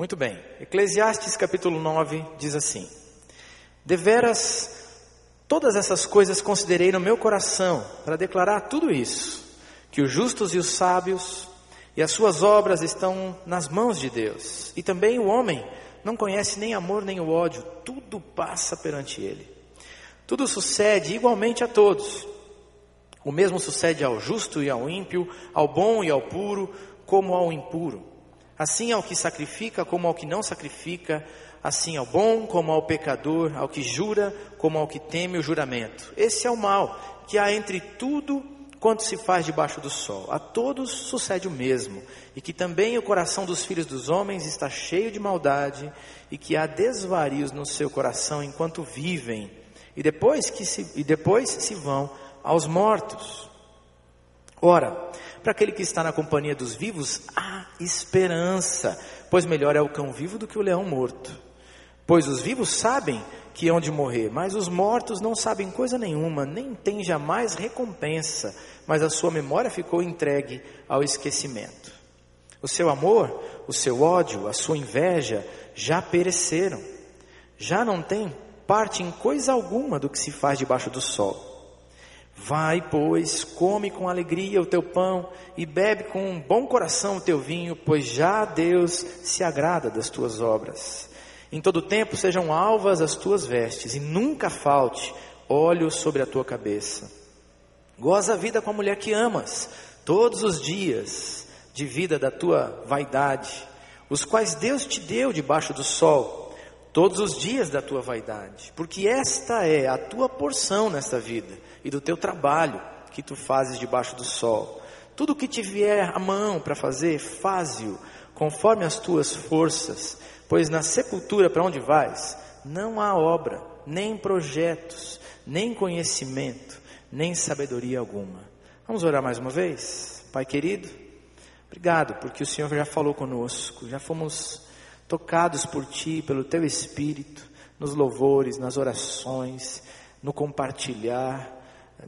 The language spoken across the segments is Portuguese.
Muito bem. Eclesiastes capítulo 9 diz assim: Deveras todas essas coisas considerei no meu coração para declarar tudo isso, que os justos e os sábios e as suas obras estão nas mãos de Deus. E também o homem não conhece nem amor nem o ódio, tudo passa perante ele. Tudo sucede igualmente a todos. O mesmo sucede ao justo e ao ímpio, ao bom e ao puro, como ao impuro. Assim ao que sacrifica, como ao que não sacrifica, assim ao bom como ao pecador, ao que jura como ao que teme o juramento. Esse é o mal que há entre tudo quanto se faz debaixo do sol. A todos sucede o mesmo, e que também o coração dos filhos dos homens está cheio de maldade, e que há desvarios no seu coração enquanto vivem, e depois que se, e depois se vão aos mortos. Ora, para aquele que está na companhia dos vivos, há esperança, pois melhor é o cão vivo do que o leão morto. Pois os vivos sabem que hão de morrer, mas os mortos não sabem coisa nenhuma, nem têm jamais recompensa, mas a sua memória ficou entregue ao esquecimento. O seu amor, o seu ódio, a sua inveja já pereceram, já não tem parte em coisa alguma do que se faz debaixo do sol. Vai, pois, come com alegria o teu pão e bebe com um bom coração o teu vinho, pois já Deus se agrada das tuas obras. Em todo tempo sejam alvas as tuas vestes, e nunca falte óleo sobre a tua cabeça. Goza a vida com a mulher que amas, todos os dias de vida da tua vaidade, os quais Deus te deu debaixo do sol, todos os dias da tua vaidade, porque esta é a tua porção nesta vida e do teu trabalho que tu fazes debaixo do sol. Tudo que te vier à mão para fazer, faze-o conforme as tuas forças Pois na sepultura para onde vais, não há obra, nem projetos, nem conhecimento, nem sabedoria alguma. Vamos orar mais uma vez? Pai querido, obrigado porque o Senhor já falou conosco, já fomos tocados por Ti, pelo Teu Espírito, nos louvores, nas orações, no compartilhar,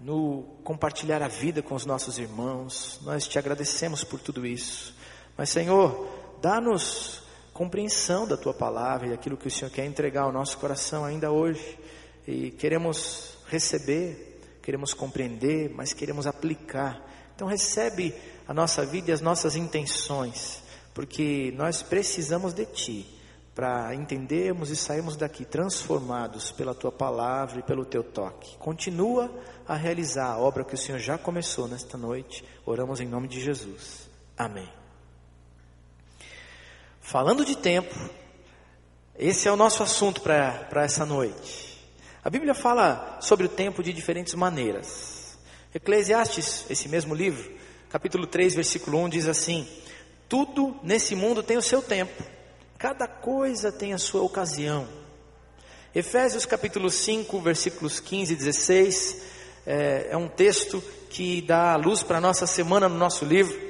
no compartilhar a vida com os nossos irmãos. Nós te agradecemos por tudo isso. Mas, Senhor, dá-nos compreensão da tua palavra e aquilo que o Senhor quer entregar ao nosso coração ainda hoje. E queremos receber, queremos compreender, mas queremos aplicar. Então recebe a nossa vida e as nossas intenções, porque nós precisamos de ti para entendermos e sairmos daqui transformados pela tua palavra e pelo teu toque. Continua a realizar a obra que o Senhor já começou nesta noite. Oramos em nome de Jesus. Amém. Falando de tempo, esse é o nosso assunto para essa noite. A Bíblia fala sobre o tempo de diferentes maneiras. Eclesiastes, esse mesmo livro, capítulo 3, versículo 1, diz assim: Tudo nesse mundo tem o seu tempo, cada coisa tem a sua ocasião. Efésios capítulo 5, versículos 15 e 16, é, é um texto que dá luz para a nossa semana no nosso livro.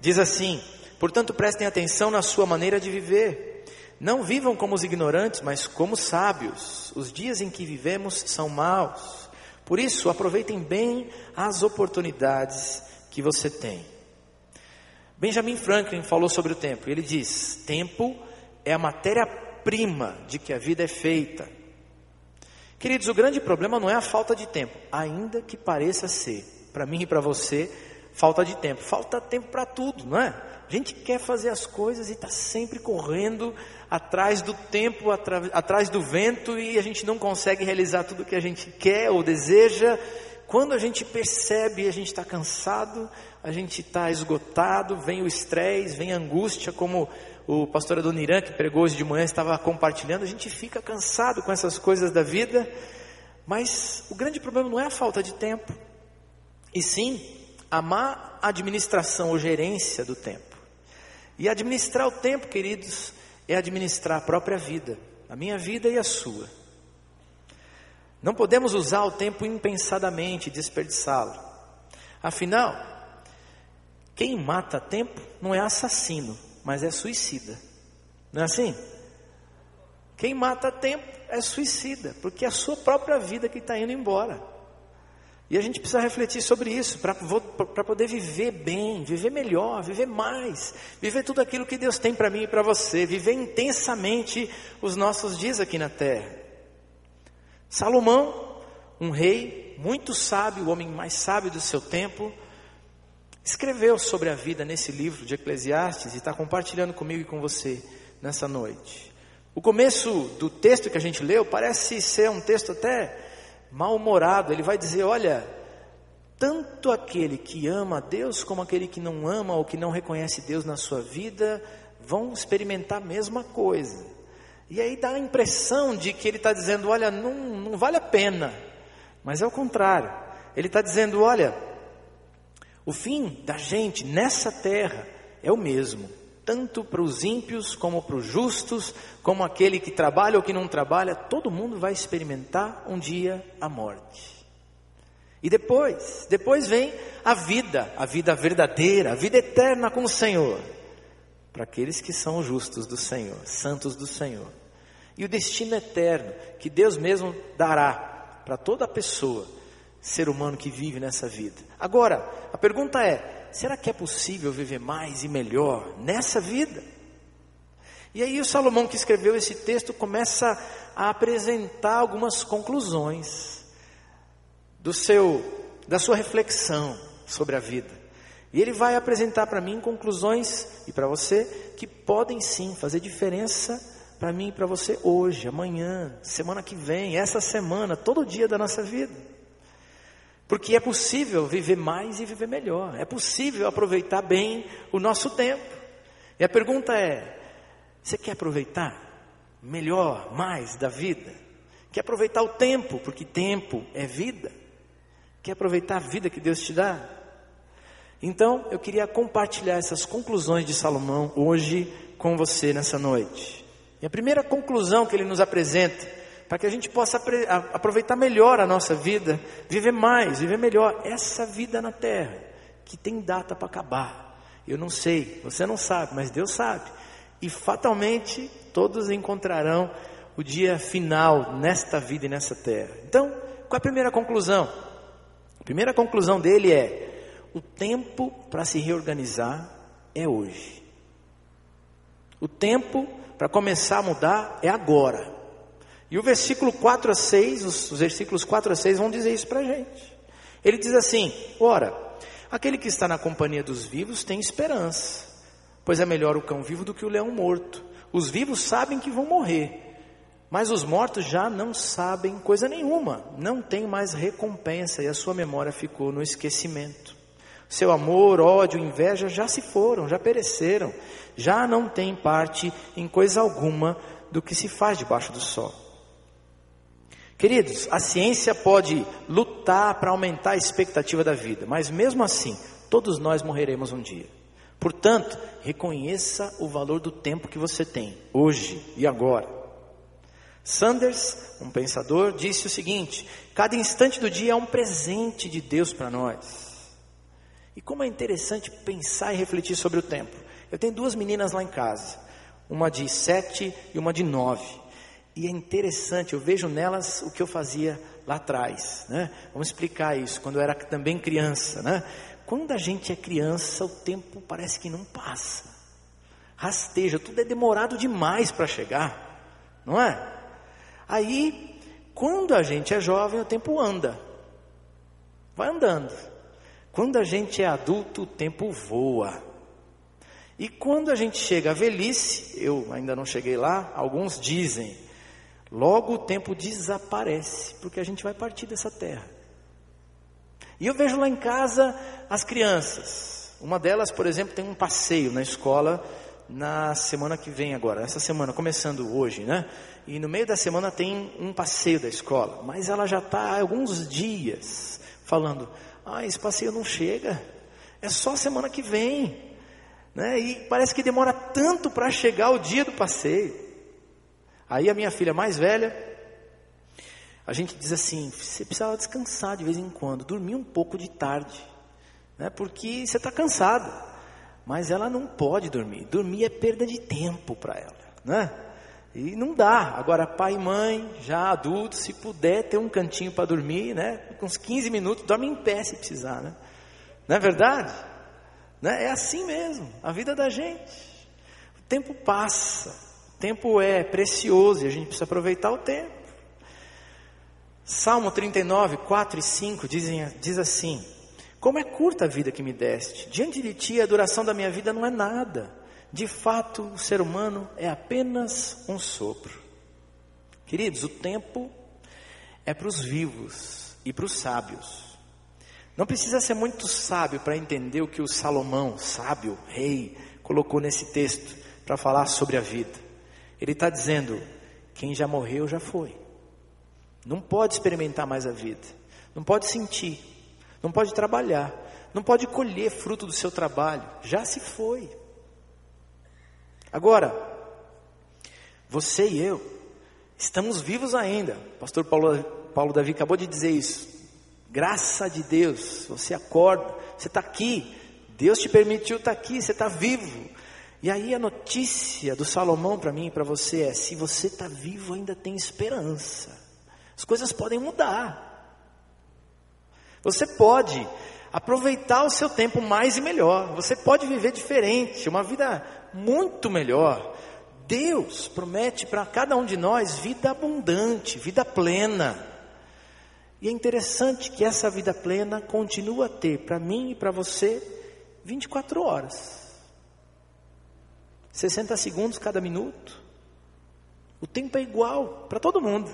Diz assim: Portanto, prestem atenção na sua maneira de viver. Não vivam como os ignorantes, mas como sábios. Os dias em que vivemos são maus. Por isso, aproveitem bem as oportunidades que você tem. Benjamin Franklin falou sobre o tempo. Ele diz: tempo é a matéria-prima de que a vida é feita. Queridos, o grande problema não é a falta de tempo, ainda que pareça ser. Para mim e para você, falta de tempo. Falta tempo para tudo, não é? A gente quer fazer as coisas e está sempre correndo atrás do tempo, atrás do vento e a gente não consegue realizar tudo o que a gente quer ou deseja. Quando a gente percebe, a gente está cansado, a gente está esgotado, vem o estresse, vem a angústia, como o pastor Adoniran, que pregou hoje de manhã, estava compartilhando, a gente fica cansado com essas coisas da vida, mas o grande problema não é a falta de tempo, e sim a má administração ou gerência do tempo. E administrar o tempo, queridos, é administrar a própria vida, a minha vida e a sua. Não podemos usar o tempo impensadamente, desperdiçá-lo. Afinal, quem mata tempo não é assassino, mas é suicida. Não é assim? Quem mata tempo é suicida, porque é a sua própria vida que está indo embora. E a gente precisa refletir sobre isso para poder viver bem, viver melhor, viver mais, viver tudo aquilo que Deus tem para mim e para você, viver intensamente os nossos dias aqui na terra. Salomão, um rei muito sábio, o homem mais sábio do seu tempo, escreveu sobre a vida nesse livro de Eclesiastes e está compartilhando comigo e com você nessa noite. O começo do texto que a gente leu parece ser um texto até mal-humorado. Ele vai dizer: olha, tanto aquele que ama a Deus como aquele que não ama ou que não reconhece Deus na sua vida vão experimentar a mesma coisa. E aí dá a impressão de que ele está dizendo: olha, não, não vale a pena. Mas é o contrário. Ele está dizendo: olha, o fim da gente nessa terra é o mesmo, tanto para os ímpios como para os justos, como aquele que trabalha ou que não trabalha, todo mundo vai experimentar um dia a morte. E depois, depois vem a vida, a vida verdadeira, a vida eterna com o Senhor, para aqueles que são justos do Senhor, santos do Senhor. E o destino eterno que Deus mesmo dará para toda pessoa ser humano que vive nessa vida. Agora, a pergunta é: será que é possível viver mais e melhor nessa vida? E aí o Salomão que escreveu esse texto começa a apresentar algumas conclusões do seu da sua reflexão sobre a vida. E ele vai apresentar para mim conclusões e para você que podem sim fazer diferença para mim e para você hoje, amanhã, semana que vem, essa semana, todo dia da nossa vida. Porque é possível viver mais e viver melhor. É possível aproveitar bem o nosso tempo. E a pergunta é: você quer aproveitar melhor, mais da vida? Quer aproveitar o tempo, porque tempo é vida? Quer aproveitar a vida que Deus te dá? Então, eu queria compartilhar essas conclusões de Salomão hoje com você nessa noite. E a primeira conclusão que ele nos apresenta para que a gente possa aproveitar melhor a nossa vida, viver mais, viver melhor essa vida na terra, que tem data para acabar. Eu não sei, você não sabe, mas Deus sabe. E fatalmente todos encontrarão o dia final nesta vida e nessa terra. Então, qual é a primeira conclusão? A primeira conclusão dele é: o tempo para se reorganizar é hoje. O tempo para começar a mudar é agora. E o versículo 4 a 6, os, os versículos 4 a 6 vão dizer isso para a gente. Ele diz assim: Ora, aquele que está na companhia dos vivos tem esperança, pois é melhor o cão vivo do que o leão morto. Os vivos sabem que vão morrer, mas os mortos já não sabem coisa nenhuma, não tem mais recompensa e a sua memória ficou no esquecimento. Seu amor, ódio, inveja já se foram, já pereceram, já não tem parte em coisa alguma do que se faz debaixo do sol. Queridos, a ciência pode lutar para aumentar a expectativa da vida, mas mesmo assim, todos nós morreremos um dia. Portanto, reconheça o valor do tempo que você tem, hoje e agora. Sanders, um pensador, disse o seguinte: cada instante do dia é um presente de Deus para nós. E como é interessante pensar e refletir sobre o tempo. Eu tenho duas meninas lá em casa, uma de sete e uma de nove. E é interessante, eu vejo nelas o que eu fazia lá atrás. Né? Vamos explicar isso, quando eu era também criança. Né? Quando a gente é criança, o tempo parece que não passa. Rasteja, tudo é demorado demais para chegar, não é? Aí, quando a gente é jovem, o tempo anda, vai andando. Quando a gente é adulto, o tempo voa. E quando a gente chega à velhice, eu ainda não cheguei lá, alguns dizem, Logo o tempo desaparece, porque a gente vai partir dessa terra. E eu vejo lá em casa as crianças. Uma delas, por exemplo, tem um passeio na escola na semana que vem agora, essa semana, começando hoje, né? E no meio da semana tem um passeio da escola, mas ela já está há alguns dias falando: ah, esse passeio não chega, é só semana que vem, né? E parece que demora tanto para chegar o dia do passeio. Aí a minha filha mais velha, a gente diz assim: você precisava descansar de vez em quando, dormir um pouco de tarde, né? porque você está cansado. Mas ela não pode dormir. Dormir é perda de tempo para ela, né? E não dá. Agora, pai e mãe, já adultos, se puder ter um cantinho para dormir, né? Com uns 15 minutos, dorme em pé se precisar, né? Não é verdade? Né? É assim mesmo, a vida da gente. O tempo passa, tempo é precioso e a gente precisa aproveitar o tempo. Salmo 39, 4 e 5 dizem, diz assim: Como é curta a vida que me deste, diante de ti a duração da minha vida não é nada. De fato, o ser humano é apenas um sopro. Queridos, o tempo é para os vivos e para os sábios. Não precisa ser muito sábio para entender o que o Salomão, sábio, rei, colocou nesse texto para falar sobre a vida. Ele está dizendo: quem já morreu já foi. Não pode experimentar mais a vida, não pode sentir, não pode trabalhar, não pode colher fruto do seu trabalho, já se foi. Agora, você e eu estamos vivos ainda. Pastor Paulo, Paulo Davi acabou de dizer isso. Graça de Deus, você acorda, você está aqui. Deus te permitiu estar tá aqui, você está vivo. E aí a notícia do Salomão para mim e para você é: se você está vivo, ainda tem esperança. As coisas podem mudar. Você pode aproveitar o seu tempo mais e melhor. Você pode viver diferente, uma vida muito melhor. Deus promete para cada um de nós vida abundante, vida plena. E é interessante que essa vida plena continua a ter para mim e para você 24 horas. 60 segundos cada minuto. O tempo é igual para todo mundo.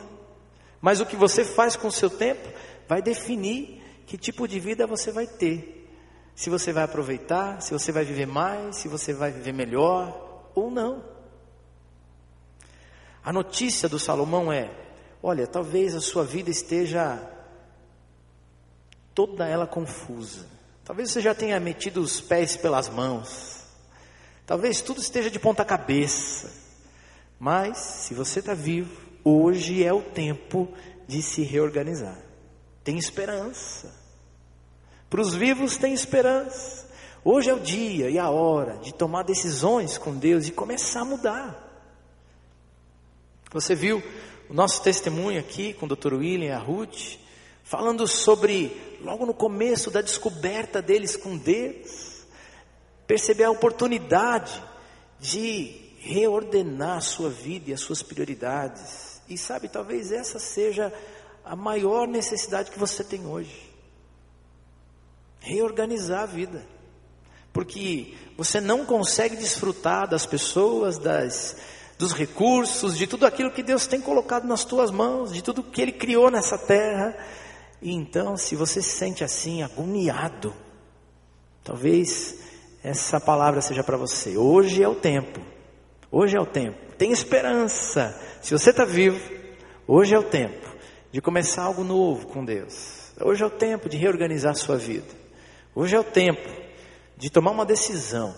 Mas o que você faz com o seu tempo vai definir que tipo de vida você vai ter se você vai aproveitar, se você vai viver mais, se você vai viver melhor ou não. A notícia do Salomão é: olha, talvez a sua vida esteja toda ela confusa. Talvez você já tenha metido os pés pelas mãos. Talvez tudo esteja de ponta cabeça. Mas, se você está vivo, hoje é o tempo de se reorganizar. Tem esperança. Para os vivos tem esperança. Hoje é o dia e a hora de tomar decisões com Deus e começar a mudar. Você viu o nosso testemunho aqui com o Dr. William e a Ruth, falando sobre, logo no começo da descoberta deles com Deus, perceber a oportunidade de reordenar a sua vida e as suas prioridades. E sabe, talvez essa seja a maior necessidade que você tem hoje reorganizar a vida. Porque você não consegue desfrutar das pessoas, das, dos recursos, de tudo aquilo que Deus tem colocado nas tuas mãos, de tudo que Ele criou nessa terra. E então, se você se sente assim, agoniado, talvez essa palavra seja para você. Hoje é o tempo. Hoje é o tempo. Tem esperança. Se você está vivo, hoje é o tempo de começar algo novo com Deus. Hoje é o tempo de reorganizar sua vida. Hoje é o tempo de tomar uma decisão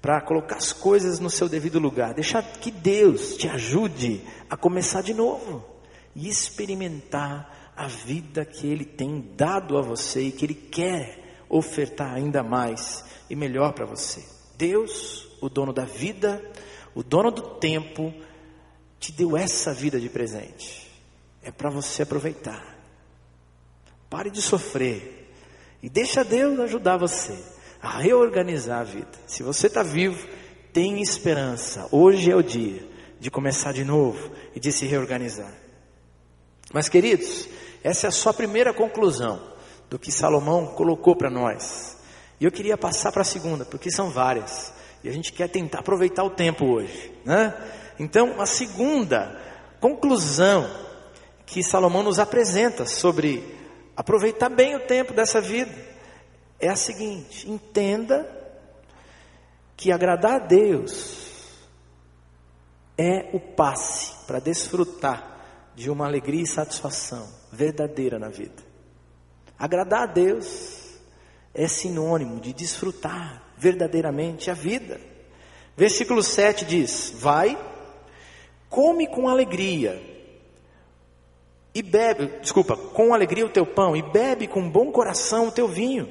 para colocar as coisas no seu devido lugar, deixar que Deus te ajude a começar de novo e experimentar a vida que Ele tem dado a você e que Ele quer ofertar ainda mais e melhor para você. Deus, o dono da vida, o dono do tempo, te deu essa vida de presente. É para você aproveitar. Pare de sofrer. E deixa Deus ajudar você a reorganizar a vida. Se você está vivo, tem esperança. Hoje é o dia de começar de novo e de se reorganizar. Mas, queridos, essa é a sua primeira conclusão do que Salomão colocou para nós. E eu queria passar para a segunda, porque são várias. E a gente quer tentar aproveitar o tempo hoje. Né? Então, a segunda conclusão que Salomão nos apresenta sobre aproveitar bem o tempo dessa vida, é a seguinte: entenda que agradar a Deus é o passe para desfrutar de uma alegria e satisfação verdadeira na vida. Agradar a Deus é sinônimo de desfrutar verdadeiramente a vida. Versículo 7 diz: Vai, come com alegria e bebe, desculpa, com alegria o teu pão e bebe com bom coração o teu vinho,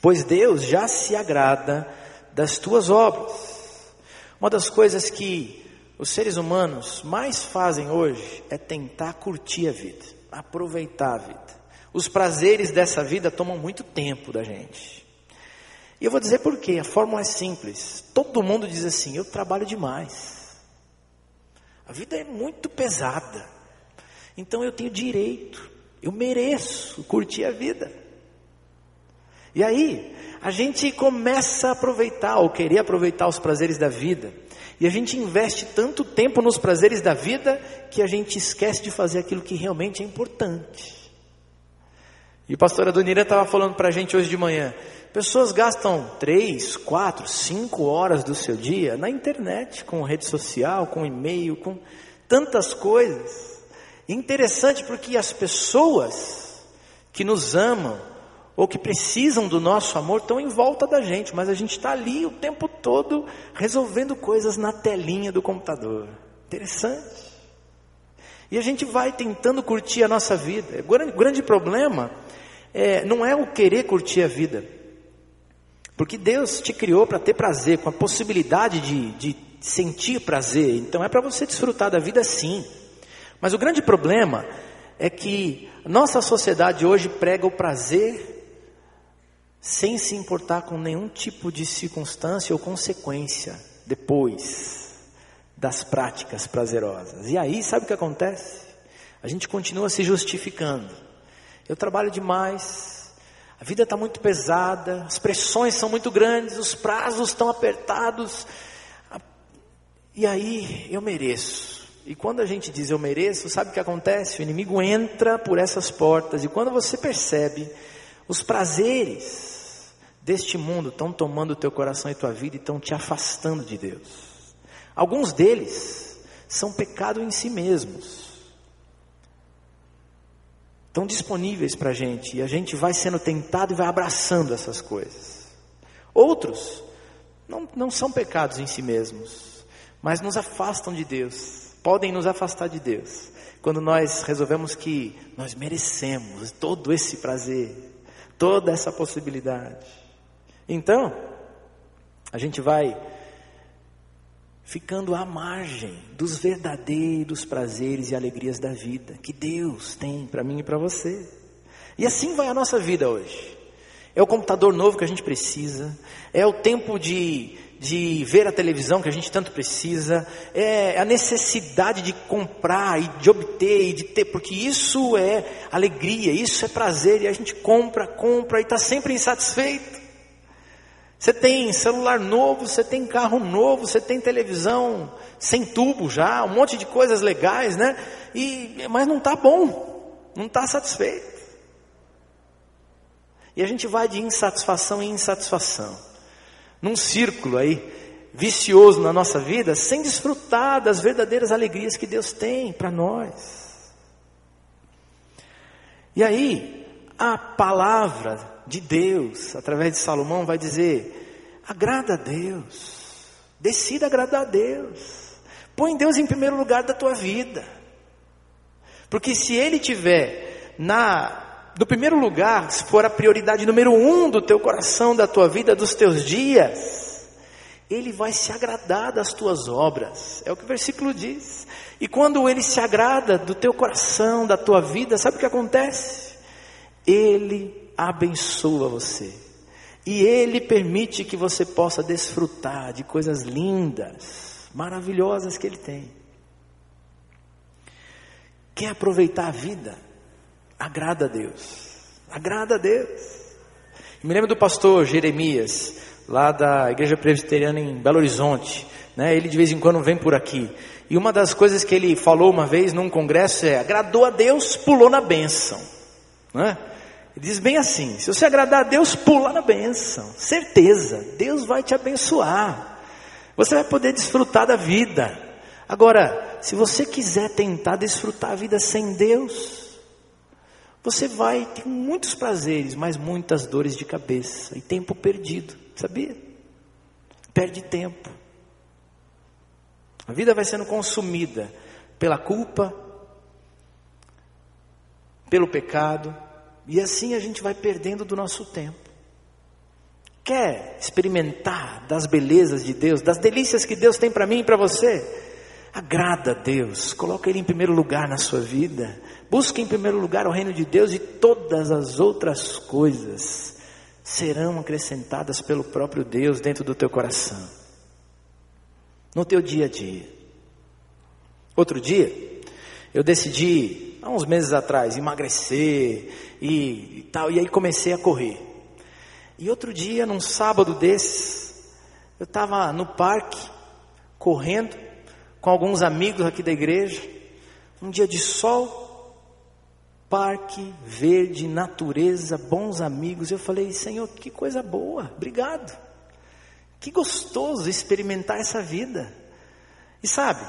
pois Deus já se agrada das tuas obras. Uma das coisas que os seres humanos mais fazem hoje é tentar curtir a vida, aproveitar a vida. Os prazeres dessa vida tomam muito tempo da gente. E eu vou dizer por quê. A fórmula é simples. Todo mundo diz assim: eu trabalho demais. A vida é muito pesada. Então eu tenho direito, eu mereço curtir a vida. E aí, a gente começa a aproveitar, ou querer aproveitar os prazeres da vida. E a gente investe tanto tempo nos prazeres da vida que a gente esquece de fazer aquilo que realmente é importante. E o pastor Adonira estava falando para a gente hoje de manhã. Pessoas gastam três, quatro, cinco horas do seu dia na internet, com rede social, com e-mail, com tantas coisas. interessante porque as pessoas que nos amam ou que precisam do nosso amor estão em volta da gente, mas a gente está ali o tempo todo resolvendo coisas na telinha do computador. Interessante. E a gente vai tentando curtir a nossa vida. O grande, grande problema é, não é o querer curtir a vida. Porque Deus te criou para ter prazer, com a possibilidade de, de sentir prazer. Então é para você desfrutar da vida sim. Mas o grande problema é que nossa sociedade hoje prega o prazer sem se importar com nenhum tipo de circunstância ou consequência depois das práticas prazerosas. E aí, sabe o que acontece? A gente continua se justificando. Eu trabalho demais, a vida está muito pesada, as pressões são muito grandes, os prazos estão apertados. E aí eu mereço. E quando a gente diz eu mereço, sabe o que acontece? O inimigo entra por essas portas, e quando você percebe os prazeres deste mundo estão tomando o teu coração e tua vida e estão te afastando de Deus. Alguns deles são pecado em si mesmos estão disponíveis para a gente e a gente vai sendo tentado e vai abraçando essas coisas. Outros não, não são pecados em si mesmos, mas nos afastam de Deus, podem nos afastar de Deus, quando nós resolvemos que nós merecemos todo esse prazer, toda essa possibilidade. Então, a gente vai ficando à margem dos verdadeiros prazeres e alegrias da vida que Deus tem para mim e para você. E assim vai a nossa vida hoje. É o computador novo que a gente precisa, é o tempo de, de ver a televisão que a gente tanto precisa, é a necessidade de comprar e de obter e de ter, porque isso é alegria, isso é prazer, e a gente compra, compra e está sempre insatisfeito. Você tem celular novo, você tem carro novo, você tem televisão sem tubo já, um monte de coisas legais, né? E, mas não está bom, não está satisfeito. E a gente vai de insatisfação em insatisfação, num círculo aí vicioso na nossa vida, sem desfrutar das verdadeiras alegrias que Deus tem para nós. E aí, a palavra de Deus, através de Salomão, vai dizer: agrada a Deus, decida agradar a Deus, põe Deus em primeiro lugar da tua vida, porque se Ele tiver na do primeiro lugar, se for a prioridade número um do teu coração, da tua vida, dos teus dias, Ele vai se agradar das tuas obras, é o que o versículo diz. E quando Ele se agrada do teu coração, da tua vida, sabe o que acontece? Ele abençoa você. E Ele permite que você possa desfrutar de coisas lindas, maravilhosas que Ele tem. Quer aproveitar a vida? Agrada a Deus. Agrada a Deus. Eu me lembro do pastor Jeremias, lá da Igreja Presbiteriana em Belo Horizonte. Né? Ele de vez em quando vem por aqui. E uma das coisas que ele falou uma vez num congresso é: agradou a Deus, pulou na bênção. Né? Ele diz bem assim: se você agradar a Deus, pula na bênção. Certeza, Deus vai te abençoar. Você vai poder desfrutar da vida. Agora, se você quiser tentar desfrutar a vida sem Deus, você vai ter muitos prazeres, mas muitas dores de cabeça e tempo perdido, sabia? Perde tempo. A vida vai sendo consumida pela culpa, pelo pecado, e assim a gente vai perdendo do nosso tempo. Quer experimentar das belezas de Deus, das delícias que Deus tem para mim e para você? Agrada a Deus, coloca Ele em primeiro lugar na sua vida. Busque em primeiro lugar o reino de Deus e todas as outras coisas serão acrescentadas pelo próprio Deus dentro do teu coração, no teu dia a dia. Outro dia, eu decidi, há uns meses atrás, emagrecer e, e tal, e aí comecei a correr. E outro dia, num sábado desses, eu estava no parque, correndo, com alguns amigos aqui da igreja, um dia de sol, parque, verde, natureza, bons amigos. Eu falei, Senhor, que coisa boa, obrigado. Que gostoso experimentar essa vida. E sabe,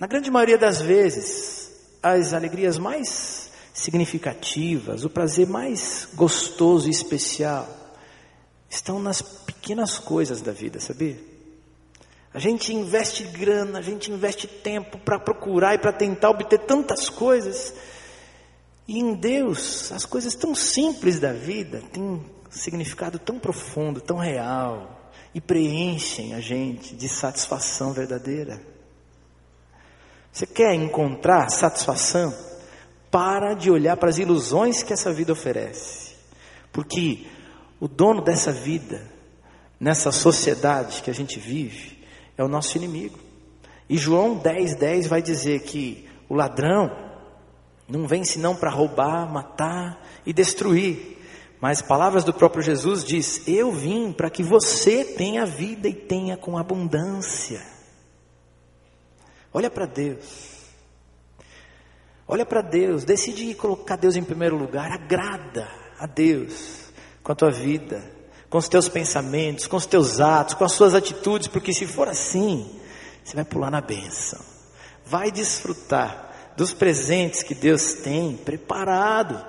na grande maioria das vezes, as alegrias mais significativas, o prazer mais gostoso e especial, estão nas pequenas coisas da vida, sabia? A gente investe grana, a gente investe tempo para procurar e para tentar obter tantas coisas, e em Deus, as coisas tão simples da vida têm um significado tão profundo, tão real, e preenchem a gente de satisfação verdadeira. Você quer encontrar satisfação? Para de olhar para as ilusões que essa vida oferece. Porque o dono dessa vida, nessa sociedade que a gente vive, é o nosso inimigo. E João 10, 10 vai dizer que o ladrão não vem senão para roubar, matar e destruir. Mas palavras do próprio Jesus diz: Eu vim para que você tenha vida e tenha com abundância. Olha para Deus. Olha para Deus, decide colocar Deus em primeiro lugar, agrada a Deus com a tua vida, com os teus pensamentos, com os teus atos, com as suas atitudes, porque se for assim, você vai pular na bênção, vai desfrutar dos presentes que Deus tem preparado,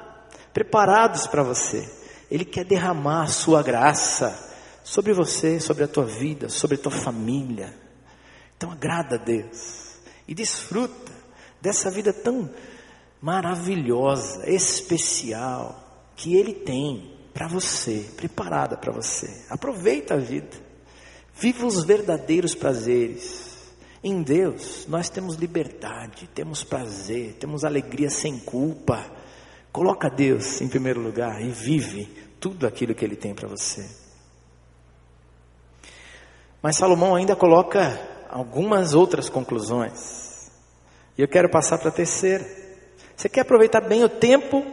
preparados para você. Ele quer derramar a sua graça sobre você, sobre a tua vida, sobre a tua família. Então agrada a Deus e desfruta dessa vida tão maravilhosa, especial que Ele tem para você, preparada para você. Aproveita a vida, viva os verdadeiros prazeres. Em Deus, nós temos liberdade, temos prazer, temos alegria sem culpa. Coloca Deus em primeiro lugar e vive tudo aquilo que Ele tem para você. Mas Salomão ainda coloca algumas outras conclusões. E eu quero passar para a terceira. Você quer aproveitar bem o tempo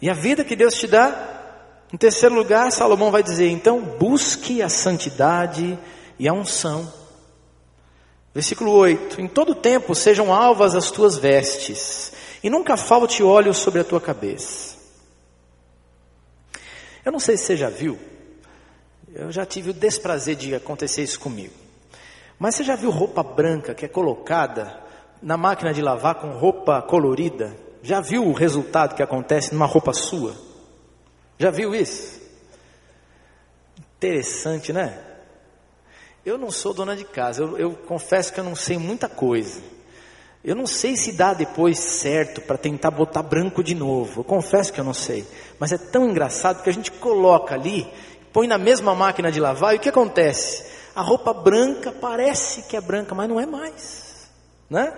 e a vida que Deus te dá? Em terceiro lugar, Salomão vai dizer: então busque a santidade e a unção. Versículo 8: Em todo tempo sejam alvas as tuas vestes, e nunca falte óleo sobre a tua cabeça. Eu não sei se você já viu, eu já tive o desprazer de acontecer isso comigo. Mas você já viu roupa branca que é colocada na máquina de lavar com roupa colorida? Já viu o resultado que acontece numa roupa sua? Já viu isso? Interessante, né? Eu não sou dona de casa, eu, eu confesso que eu não sei muita coisa. Eu não sei se dá depois certo para tentar botar branco de novo. Eu confesso que eu não sei. Mas é tão engraçado que a gente coloca ali, põe na mesma máquina de lavar e o que acontece? A roupa branca parece que é branca, mas não é mais, né?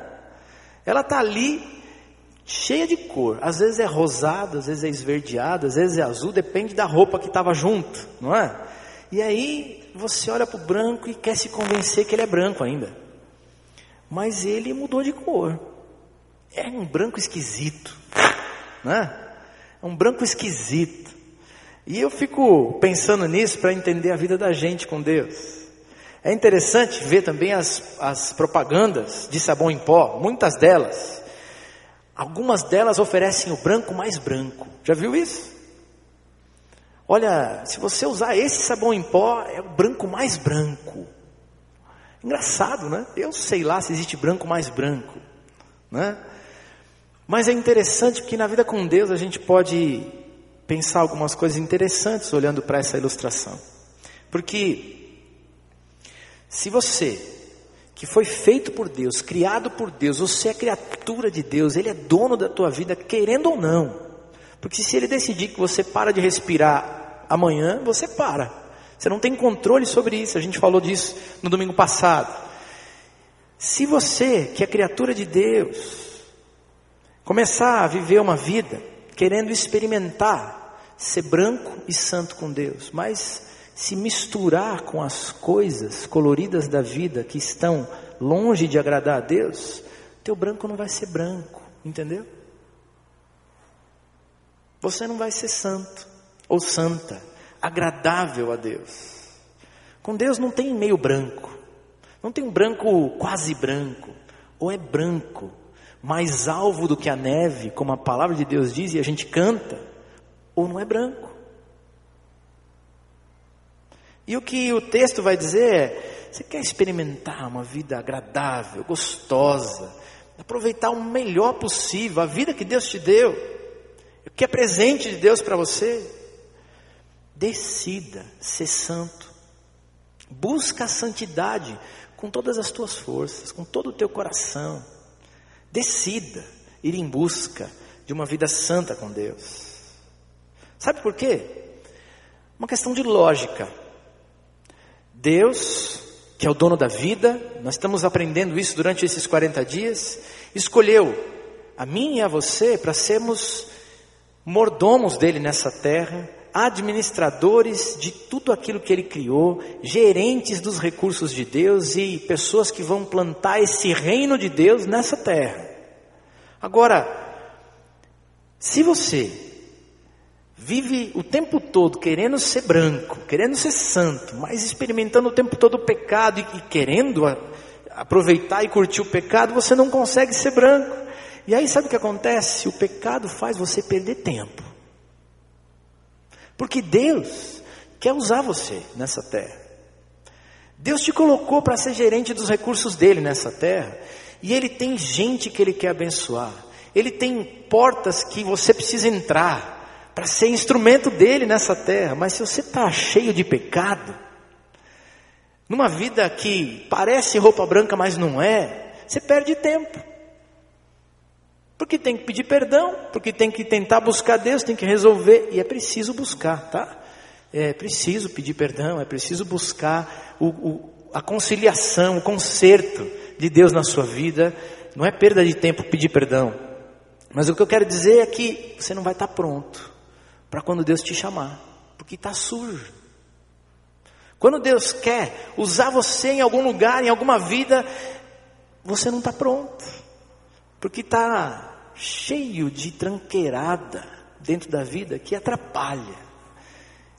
Ela está ali cheia de cor. Às vezes é rosada, às vezes é esverdeada, às vezes é azul, depende da roupa que estava junto, não é? E aí você olha para o branco e quer se convencer que ele é branco ainda. Mas ele mudou de cor. É um branco esquisito, né? É um branco esquisito. E eu fico pensando nisso para entender a vida da gente com Deus. É interessante ver também as, as propagandas de sabão em pó, muitas delas. Algumas delas oferecem o branco mais branco. Já viu isso? Olha, se você usar esse sabão em pó, é o branco mais branco. Engraçado, né? Eu sei lá se existe branco mais branco, né? Mas é interessante porque na vida com Deus a gente pode pensar algumas coisas interessantes olhando para essa ilustração. Porque se você que foi feito por Deus, criado por Deus, você é criatura de Deus, Ele é dono da tua vida, querendo ou não. Porque se Ele decidir que você para de respirar amanhã você para. Você não tem controle sobre isso. A gente falou disso no domingo passado. Se você, que é criatura de Deus, começar a viver uma vida querendo experimentar ser branco e santo com Deus, mas se misturar com as coisas coloridas da vida que estão longe de agradar a Deus, teu branco não vai ser branco, entendeu? Você não vai ser santo ou santa, agradável a Deus. Com Deus não tem meio branco, não tem um branco quase branco, ou é branco, mais alvo do que a neve, como a palavra de Deus diz e a gente canta, ou não é branco. E o que o texto vai dizer é: você quer experimentar uma vida agradável, gostosa, aproveitar o melhor possível, a vida que Deus te deu, o que é presente de Deus para você? Decida ser santo. Busca a santidade com todas as tuas forças, com todo o teu coração. Decida ir em busca de uma vida santa com Deus. Sabe por quê? Uma questão de lógica. Deus, que é o dono da vida, nós estamos aprendendo isso durante esses 40 dias, escolheu a mim e a você para sermos mordomos dele nessa terra, administradores de tudo aquilo que ele criou, gerentes dos recursos de Deus e pessoas que vão plantar esse reino de Deus nessa terra. Agora, se você vive o tempo todo querendo ser branco, querendo ser santo, mas experimentando o tempo todo o pecado e, e querendo a, aproveitar e curtir o pecado, você não consegue ser branco. E aí sabe o que acontece? O pecado faz você perder tempo. Porque Deus quer usar você nessa terra. Deus te colocou para ser gerente dos recursos dele nessa terra. E ele tem gente que ele quer abençoar. Ele tem portas que você precisa entrar para ser instrumento dele nessa terra. Mas se você está cheio de pecado, numa vida que parece roupa branca, mas não é, você perde tempo. Porque tem que pedir perdão, porque tem que tentar buscar Deus, tem que resolver, e é preciso buscar, tá? É preciso pedir perdão, é preciso buscar o, o, a conciliação, o conserto de Deus na sua vida. Não é perda de tempo pedir perdão, mas o que eu quero dizer é que você não vai estar pronto para quando Deus te chamar, porque está sujo. Quando Deus quer usar você em algum lugar, em alguma vida, você não está pronto, porque está cheio de tranqueirada dentro da vida que atrapalha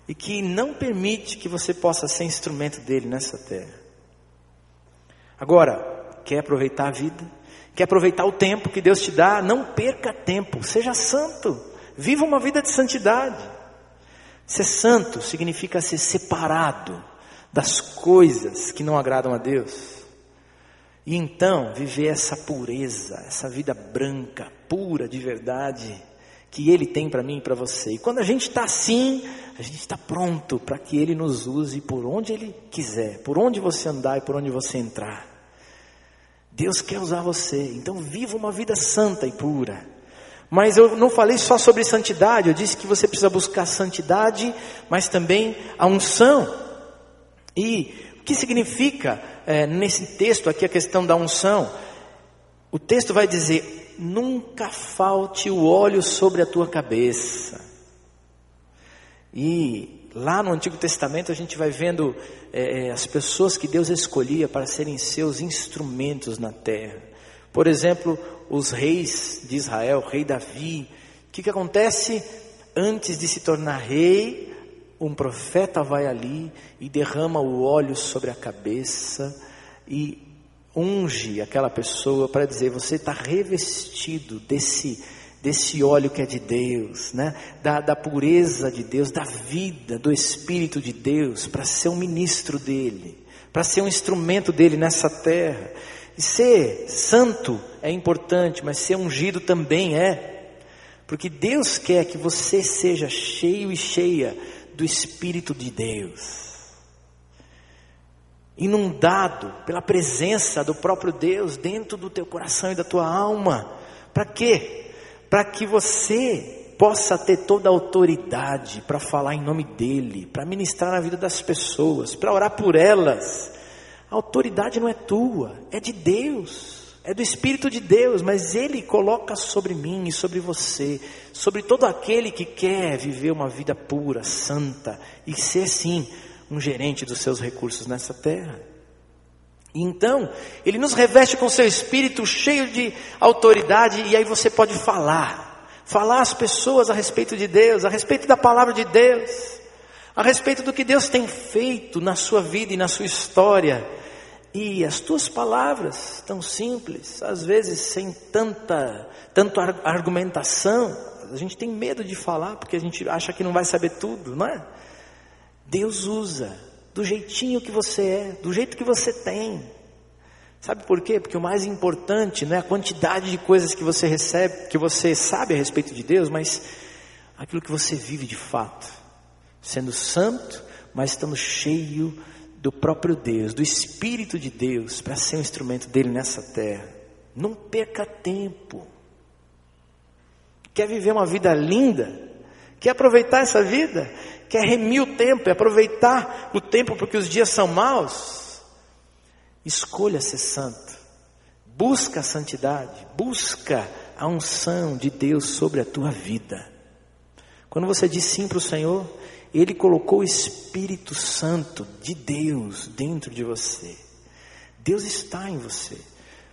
e que não permite que você possa ser instrumento dele nessa terra. Agora, quer aproveitar a vida? Quer aproveitar o tempo que Deus te dá? Não perca tempo, seja santo, viva uma vida de santidade. Ser santo significa ser separado das coisas que não agradam a Deus. E então viver essa pureza, essa vida branca, pura de verdade, que Ele tem para mim e para você. E quando a gente está assim, a gente está pronto para que Ele nos use por onde Ele quiser, por onde você andar e por onde você entrar. Deus quer usar você, então viva uma vida santa e pura. Mas eu não falei só sobre santidade, eu disse que você precisa buscar santidade, mas também a unção. E o que significa é, nesse texto aqui a questão da unção? O texto vai dizer: nunca falte o óleo sobre a tua cabeça. E lá no Antigo Testamento a gente vai vendo é, é, as pessoas que Deus escolhia para serem seus instrumentos na terra. Por exemplo, os reis de Israel, o rei Davi. O que, que acontece antes de se tornar rei? um profeta vai ali e derrama o óleo sobre a cabeça e unge aquela pessoa para dizer: você está revestido desse desse óleo que é de Deus, né? da, da pureza de Deus, da vida, do Espírito de Deus, para ser um ministro dele, para ser um instrumento dele nessa terra. Ser santo é importante, mas ser ungido também é, porque Deus quer que você seja cheio e cheia do Espírito de Deus. Inundado pela presença do próprio Deus dentro do teu coração e da tua alma. Para quê? Para que você possa ter toda a autoridade para falar em nome dEle, para ministrar na vida das pessoas, para orar por elas. A autoridade não é tua, é de Deus, é do Espírito de Deus, mas Ele coloca sobre mim e sobre você, sobre todo aquele que quer viver uma vida pura, santa e ser sim um gerente dos seus recursos nessa terra. E então, Ele nos reveste com seu Espírito cheio de autoridade e aí você pode falar, falar às pessoas a respeito de Deus, a respeito da palavra de Deus a respeito do que Deus tem feito na sua vida e na sua história. E as tuas palavras, tão simples, às vezes sem tanta, tanto argumentação, a gente tem medo de falar porque a gente acha que não vai saber tudo, não é? Deus usa do jeitinho que você é, do jeito que você tem. Sabe por quê? Porque o mais importante não é a quantidade de coisas que você recebe, que você sabe a respeito de Deus, mas aquilo que você vive de fato sendo santo, mas estando cheio do próprio Deus, do Espírito de Deus, para ser um instrumento dele nessa terra. Não perca tempo. Quer viver uma vida linda? Quer aproveitar essa vida? Quer remir o tempo e aproveitar o tempo porque os dias são maus? Escolha ser santo. Busca a santidade. Busca a unção de Deus sobre a tua vida. Quando você diz sim para o Senhor, ele colocou o Espírito Santo de Deus dentro de você. Deus está em você.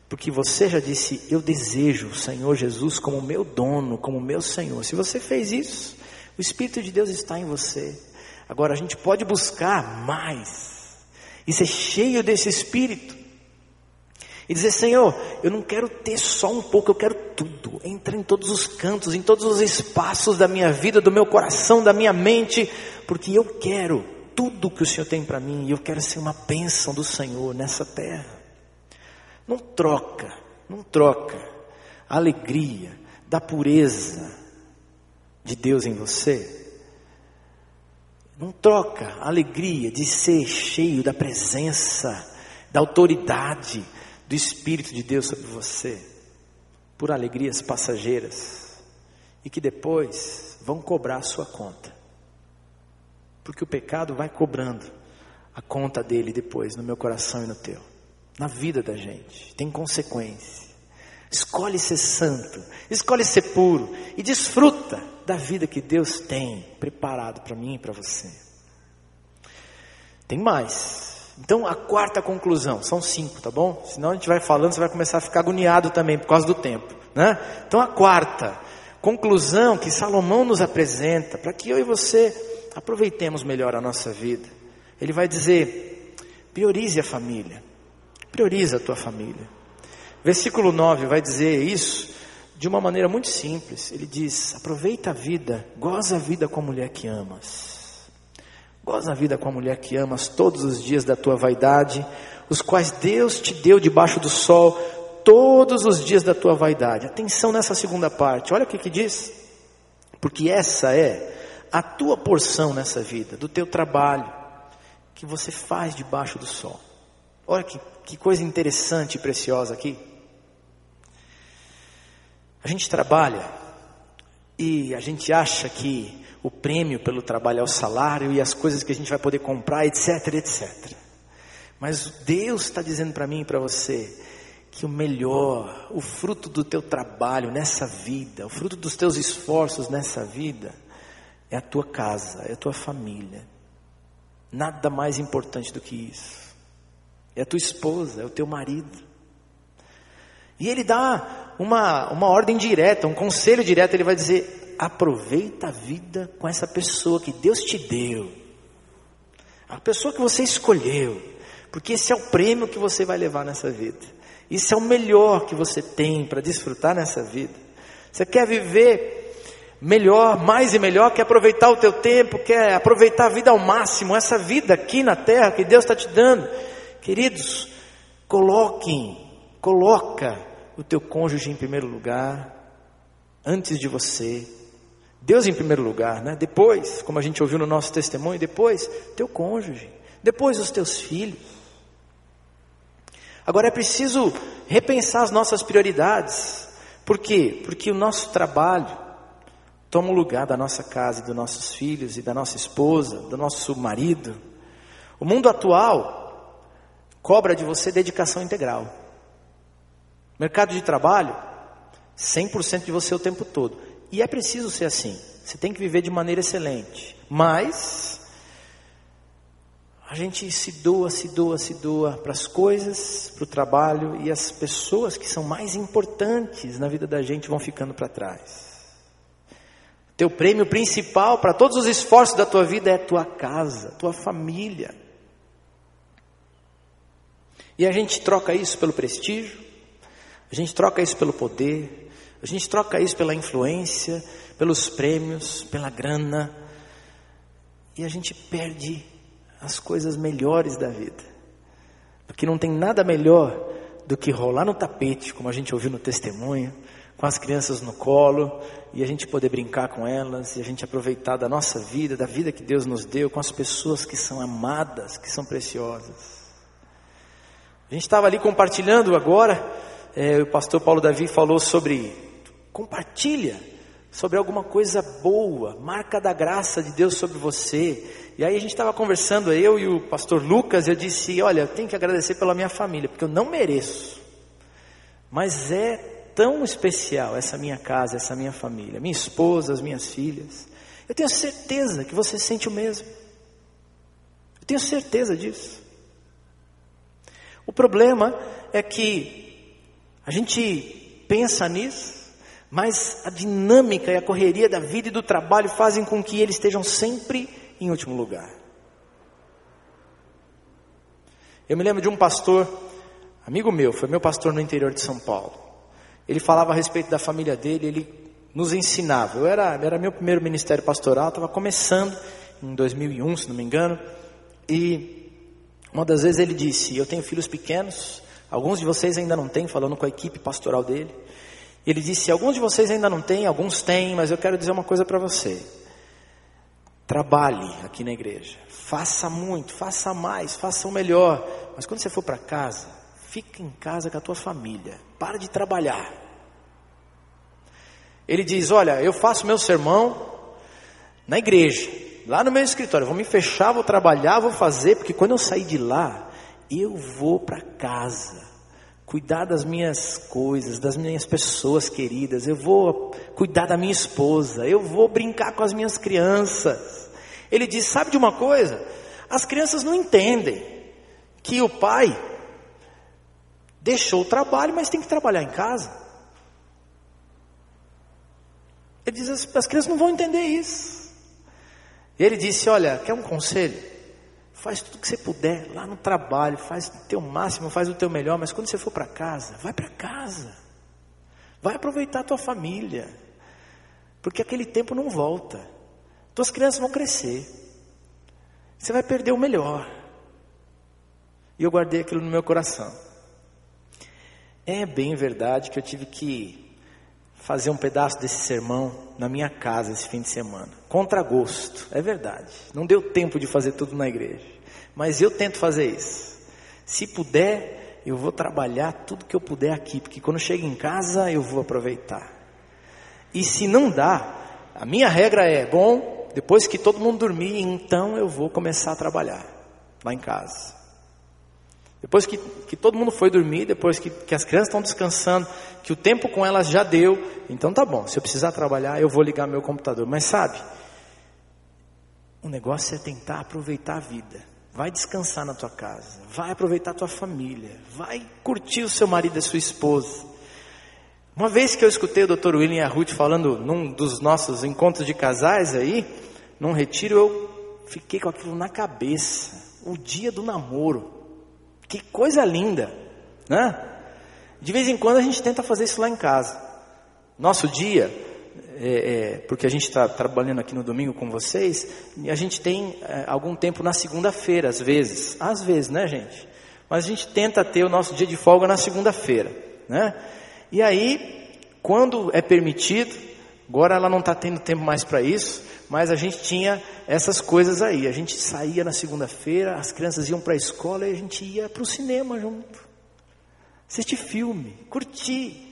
Porque você já disse: Eu desejo o Senhor Jesus como meu dono, como meu Senhor. Se você fez isso, o Espírito de Deus está em você. Agora a gente pode buscar mais e ser cheio desse Espírito. E dizer, Senhor, eu não quero ter só um pouco, eu quero tudo. Entra em todos os cantos, em todos os espaços da minha vida, do meu coração, da minha mente, porque eu quero tudo que o Senhor tem para mim e eu quero ser uma bênção do Senhor nessa terra. Não troca, não troca a alegria da pureza de Deus em você. Não troca a alegria de ser cheio da presença, da autoridade, do Espírito de Deus sobre você, por alegrias passageiras, e que depois vão cobrar a sua conta. Porque o pecado vai cobrando a conta dele depois no meu coração e no teu, na vida da gente, tem consequência. Escolhe ser santo, escolhe ser puro e desfruta da vida que Deus tem preparado para mim e para você. Tem mais. Então, a quarta conclusão, são cinco, tá bom? Senão a gente vai falando, você vai começar a ficar agoniado também por causa do tempo, né? Então, a quarta conclusão que Salomão nos apresenta, para que eu e você aproveitemos melhor a nossa vida, ele vai dizer: priorize a família, priorize a tua família. Versículo 9 vai dizer isso de uma maneira muito simples. Ele diz: aproveita a vida, goza a vida com a mulher que amas. Goza a vida com a mulher que amas todos os dias da tua vaidade, os quais Deus te deu debaixo do sol todos os dias da tua vaidade. Atenção nessa segunda parte, olha o que, que diz. Porque essa é a tua porção nessa vida, do teu trabalho, que você faz debaixo do sol. Olha que, que coisa interessante e preciosa aqui. A gente trabalha e a gente acha que o prêmio pelo trabalho é o salário e as coisas que a gente vai poder comprar, etc, etc. Mas Deus está dizendo para mim e para você que o melhor, o fruto do teu trabalho nessa vida, o fruto dos teus esforços nessa vida, é a tua casa, é a tua família. Nada mais importante do que isso. É a tua esposa, é o teu marido. E ele dá uma, uma ordem direta, um conselho direto, ele vai dizer: aproveita a vida com essa pessoa que Deus te deu, a pessoa que você escolheu, porque esse é o prêmio que você vai levar nessa vida, isso é o melhor que você tem para desfrutar nessa vida. Você quer viver melhor, mais e melhor, quer aproveitar o teu tempo, quer aproveitar a vida ao máximo, essa vida aqui na terra que Deus está te dando, queridos, coloquem, coloca o teu cônjuge em primeiro lugar, antes de você, Deus em primeiro lugar, né? Depois, como a gente ouviu no nosso testemunho, depois teu cônjuge, depois os teus filhos. Agora é preciso repensar as nossas prioridades. Por quê? Porque o nosso trabalho toma o lugar da nossa casa, e dos nossos filhos e da nossa esposa, do nosso marido. O mundo atual cobra de você dedicação integral. Mercado de trabalho, 100% de você o tempo todo. E é preciso ser assim. Você tem que viver de maneira excelente. Mas a gente se doa, se doa, se doa para as coisas, para o trabalho e as pessoas que são mais importantes na vida da gente vão ficando para trás. Teu prêmio principal para todos os esforços da tua vida é tua casa, tua família. E a gente troca isso pelo prestígio, a gente troca isso pelo poder, a gente troca isso pela influência, pelos prêmios, pela grana, e a gente perde as coisas melhores da vida. Porque não tem nada melhor do que rolar no tapete, como a gente ouviu no testemunho, com as crianças no colo, e a gente poder brincar com elas, e a gente aproveitar da nossa vida, da vida que Deus nos deu, com as pessoas que são amadas, que são preciosas. A gente estava ali compartilhando agora, é, o pastor Paulo Davi falou sobre compartilha sobre alguma coisa boa, marca da graça de Deus sobre você. E aí a gente estava conversando, eu e o pastor Lucas, eu disse: Olha, eu tenho que agradecer pela minha família, porque eu não mereço, mas é tão especial essa minha casa, essa minha família, minha esposa, as minhas filhas. Eu tenho certeza que você sente o mesmo. Eu tenho certeza disso. O problema é que a gente pensa nisso, mas a dinâmica e a correria da vida e do trabalho fazem com que eles estejam sempre em último lugar. Eu me lembro de um pastor, amigo meu, foi meu pastor no interior de São Paulo. Ele falava a respeito da família dele, ele nos ensinava. Eu era, era meu primeiro ministério pastoral, estava começando em 2001, se não me engano, e uma das vezes ele disse: Eu tenho filhos pequenos, alguns de vocês ainda não têm, falando com a equipe pastoral dele. Ele disse: Alguns de vocês ainda não têm, alguns têm, mas eu quero dizer uma coisa para você. Trabalhe aqui na igreja, faça muito, faça mais, faça o melhor, mas quando você for para casa, fica em casa com a tua família, para de trabalhar. Ele diz: Olha, eu faço meu sermão na igreja, lá no meu escritório, vou me fechar, vou trabalhar, vou fazer, porque quando eu sair de lá, eu vou para casa, cuidar das minhas coisas, das minhas pessoas queridas, eu vou cuidar da minha esposa, eu vou brincar com as minhas crianças. Ele diz: sabe de uma coisa? As crianças não entendem que o pai deixou o trabalho, mas tem que trabalhar em casa. Ele diz: as, as crianças não vão entender isso. E ele disse: Olha, quer um conselho? Faz tudo que você puder lá no trabalho, faz o teu máximo, faz o teu melhor, mas quando você for para casa, vai para casa. Vai aproveitar a tua família. Porque aquele tempo não volta. Tuas crianças vão crescer. Você vai perder o melhor. E eu guardei aquilo no meu coração. É bem verdade que eu tive que fazer um pedaço desse sermão na minha casa esse fim de semana. Contra gosto, é verdade. Não deu tempo de fazer tudo na igreja. Mas eu tento fazer isso. Se puder, eu vou trabalhar tudo que eu puder aqui, porque quando chego em casa eu vou aproveitar. E se não dá, a minha regra é: bom, depois que todo mundo dormir, então eu vou começar a trabalhar lá em casa. Depois que, que todo mundo foi dormir, depois que, que as crianças estão descansando, que o tempo com elas já deu, então tá bom, se eu precisar trabalhar, eu vou ligar meu computador. Mas sabe, o negócio é tentar aproveitar a vida. Vai descansar na tua casa, vai aproveitar a tua família, vai curtir o seu marido e a sua esposa. Uma vez que eu escutei o Dr. William e a Ruth falando num dos nossos encontros de casais aí, num retiro, eu fiquei com aquilo na cabeça. O dia do namoro. Que coisa linda, né? De vez em quando a gente tenta fazer isso lá em casa. Nosso dia, é, é, porque a gente está trabalhando aqui no domingo com vocês, a gente tem é, algum tempo na segunda-feira, às vezes. Às vezes, né, gente? Mas a gente tenta ter o nosso dia de folga na segunda-feira, né? E aí, quando é permitido, agora ela não está tendo tempo mais para isso, mas a gente tinha essas coisas aí. A gente saía na segunda-feira, as crianças iam para a escola e a gente ia para o cinema junto. Assistir filme, curtir.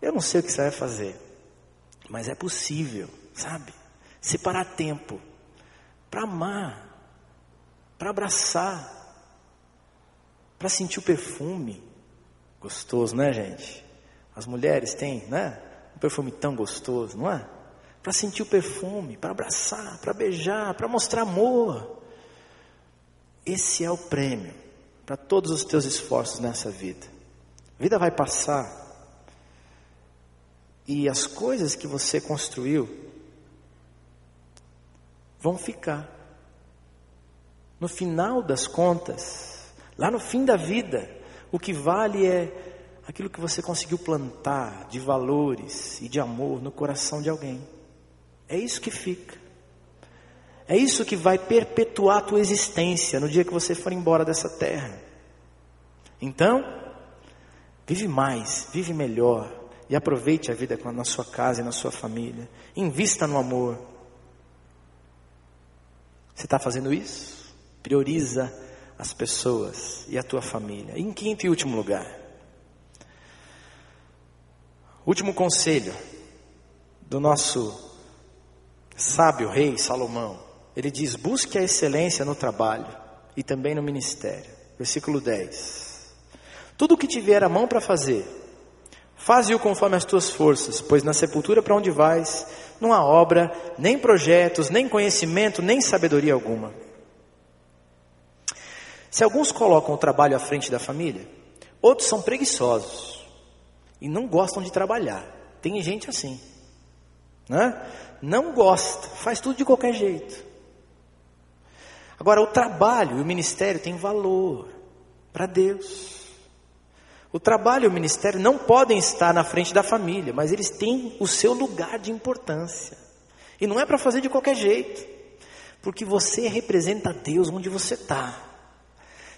Eu não sei o que você vai fazer, mas é possível, sabe? Separar tempo para amar, para abraçar, para sentir o perfume gostoso, né, gente? As mulheres têm, né? Um perfume tão gostoso, não é? Para sentir o perfume, para abraçar, para beijar, para mostrar amor. Esse é o prêmio para todos os teus esforços nessa vida. A vida vai passar. E as coisas que você construiu vão ficar. No final das contas, lá no fim da vida, o que vale é aquilo que você conseguiu plantar de valores e de amor no coração de alguém. É isso que fica. É isso que vai perpetuar a tua existência no dia que você for embora dessa terra. Então, vive mais, vive melhor e aproveite a vida na sua casa e na sua família. Invista no amor. Você está fazendo isso? Prioriza as pessoas e a tua família. Em quinto e último lugar. Último conselho do nosso sábio rei Salomão. Ele diz: busque a excelência no trabalho e também no ministério. Versículo 10. Tudo o que tiver a mão para fazer, faze-o conforme as tuas forças, pois na sepultura para onde vais, não há obra, nem projetos, nem conhecimento, nem sabedoria alguma. Se alguns colocam o trabalho à frente da família, outros são preguiçosos e não gostam de trabalhar. Tem gente assim, né? Não gosta, faz tudo de qualquer jeito. Agora, o trabalho e o ministério têm valor para Deus. O trabalho e o ministério não podem estar na frente da família, mas eles têm o seu lugar de importância. E não é para fazer de qualquer jeito, porque você representa Deus onde você está.